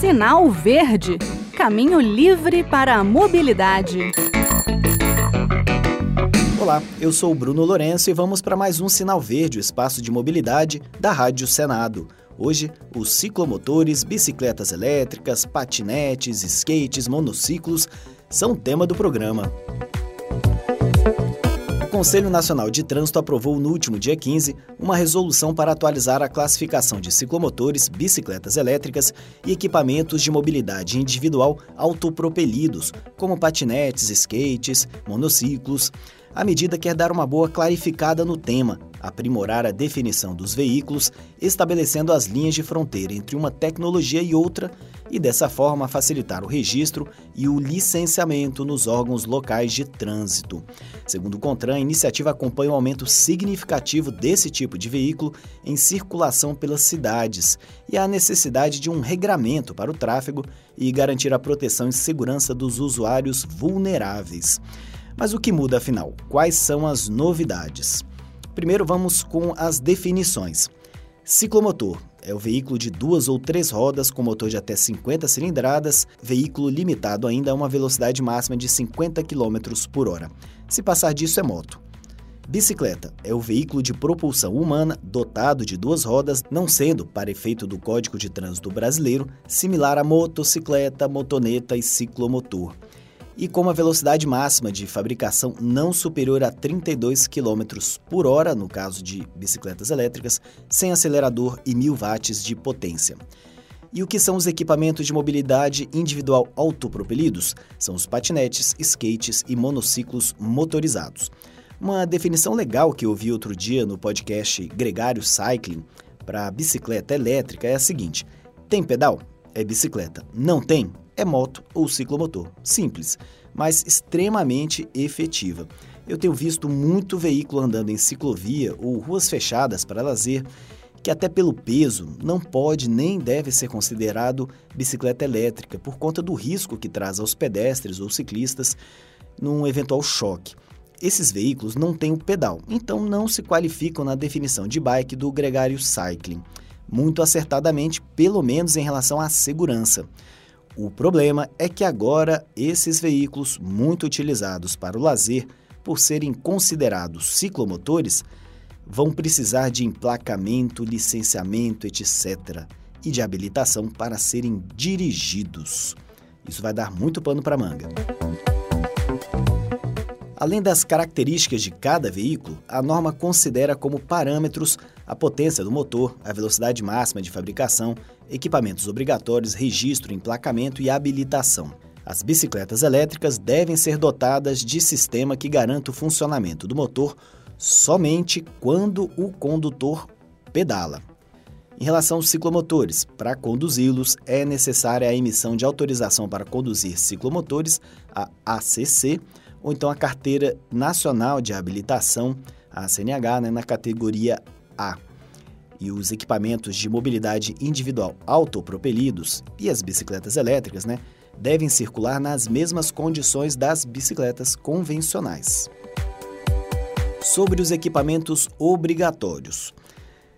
Sinal Verde Caminho livre para a mobilidade. Olá, eu sou o Bruno Lourenço e vamos para mais um Sinal Verde, o espaço de mobilidade da Rádio Senado. Hoje, os ciclomotores, bicicletas elétricas, patinetes, skates, monociclos são tema do programa. Conselho Nacional de Trânsito aprovou no último dia 15 uma resolução para atualizar a classificação de ciclomotores, bicicletas elétricas e equipamentos de mobilidade individual autopropelidos, como patinetes, skates, monociclos. A medida quer dar uma boa clarificada no tema, aprimorar a definição dos veículos, estabelecendo as linhas de fronteira entre uma tecnologia e outra e, dessa forma, facilitar o registro e o licenciamento nos órgãos locais de trânsito. Segundo o CONTRAN, a iniciativa acompanha um aumento significativo desse tipo de veículo em circulação pelas cidades e a necessidade de um regramento para o tráfego e garantir a proteção e segurança dos usuários vulneráveis. Mas o que muda afinal? Quais são as novidades? Primeiro vamos com as definições. Ciclomotor é o veículo de duas ou três rodas com motor de até 50 cilindradas, veículo limitado ainda a uma velocidade máxima de 50 km por hora. Se passar disso, é moto. Bicicleta é o veículo de propulsão humana dotado de duas rodas, não sendo, para efeito do Código de Trânsito Brasileiro, similar a motocicleta, motoneta e ciclomotor e com uma velocidade máxima de fabricação não superior a 32 km por hora, no caso de bicicletas elétricas, sem acelerador e 1000 watts de potência. E o que são os equipamentos de mobilidade individual autopropelidos? São os patinetes, skates e monociclos motorizados. Uma definição legal que eu vi outro dia no podcast Gregário Cycling para bicicleta elétrica é a seguinte: tem pedal? É bicicleta. Não tem? É moto ou ciclomotor. Simples, mas extremamente efetiva. Eu tenho visto muito veículo andando em ciclovia ou ruas fechadas para lazer que até pelo peso não pode nem deve ser considerado bicicleta elétrica por conta do risco que traz aos pedestres ou ciclistas num eventual choque. Esses veículos não têm o pedal, então não se qualificam na definição de bike do gregário cycling, muito acertadamente, pelo menos em relação à segurança. O problema é que agora esses veículos, muito utilizados para o lazer, por serem considerados ciclomotores, vão precisar de emplacamento, licenciamento, etc., e de habilitação para serem dirigidos. Isso vai dar muito pano para manga. Além das características de cada veículo, a norma considera como parâmetros a potência do motor, a velocidade máxima de fabricação, equipamentos obrigatórios, registro, emplacamento e habilitação. As bicicletas elétricas devem ser dotadas de sistema que garanta o funcionamento do motor somente quando o condutor pedala. Em relação aos ciclomotores, para conduzi-los é necessária a emissão de autorização para conduzir ciclomotores, a ACC, ou então a Carteira Nacional de Habilitação, a CNH, né, na categoria A. E os equipamentos de mobilidade individual autopropelidos e as bicicletas elétricas né, devem circular nas mesmas condições das bicicletas convencionais. Sobre os equipamentos obrigatórios.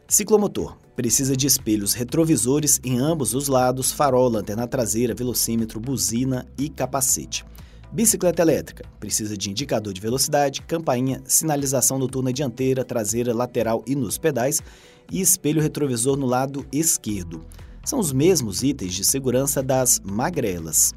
Ciclomotor precisa de espelhos retrovisores em ambos os lados, farol, lanterna traseira, velocímetro, buzina e capacete. Bicicleta elétrica precisa de indicador de velocidade, campainha, sinalização noturna dianteira, traseira, lateral e nos pedais e espelho retrovisor no lado esquerdo. São os mesmos itens de segurança das magrelas.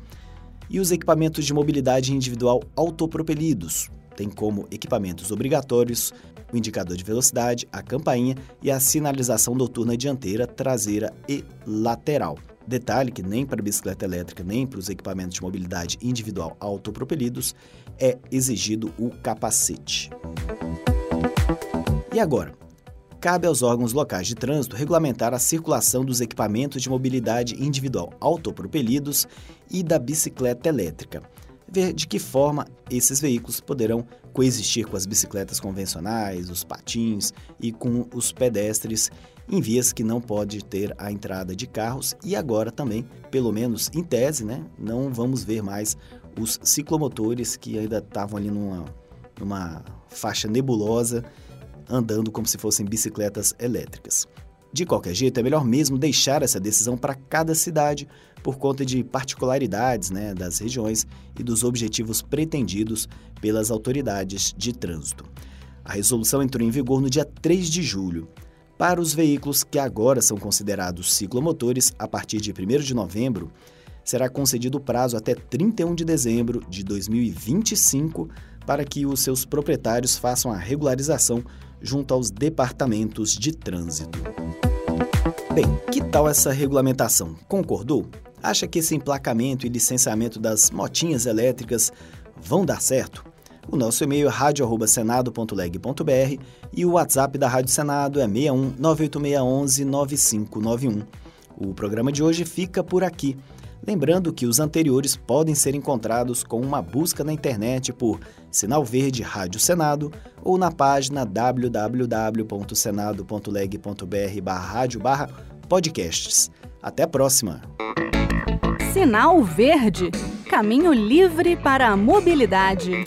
E os equipamentos de mobilidade individual autopropelidos têm como equipamentos obrigatórios o indicador de velocidade, a campainha e a sinalização noturna dianteira, traseira e lateral. Detalhe que nem para a bicicleta elétrica, nem para os equipamentos de mobilidade individual autopropelidos é exigido o capacete. E agora? Cabe aos órgãos locais de trânsito regulamentar a circulação dos equipamentos de mobilidade individual autopropelidos e da bicicleta elétrica. Ver de que forma esses veículos poderão coexistir com as bicicletas convencionais, os patins e com os pedestres em vias que não pode ter a entrada de carros e agora também, pelo menos em tese, né, não vamos ver mais os ciclomotores que ainda estavam ali numa, numa faixa nebulosa andando como se fossem bicicletas elétricas. De qualquer jeito, é melhor mesmo deixar essa decisão para cada cidade, por conta de particularidades né, das regiões e dos objetivos pretendidos pelas autoridades de trânsito. A resolução entrou em vigor no dia 3 de julho. Para os veículos que agora são considerados ciclomotores, a partir de 1 de novembro, será concedido o prazo até 31 de dezembro de 2025 para que os seus proprietários façam a regularização junto aos departamentos de trânsito. Bem, que tal essa regulamentação? Concordou? Acha que esse emplacamento e licenciamento das motinhas elétricas vão dar certo? O nosso e-mail é radio@senado.leg.br e o WhatsApp da Rádio Senado é 61 98611 9591. O programa de hoje fica por aqui. Lembrando que os anteriores podem ser encontrados com uma busca na internet por Sinal Verde Rádio Senado ou na página www.senado.leg.br/rádio/podcasts. Até a próxima. Sinal Verde Caminho livre para a mobilidade.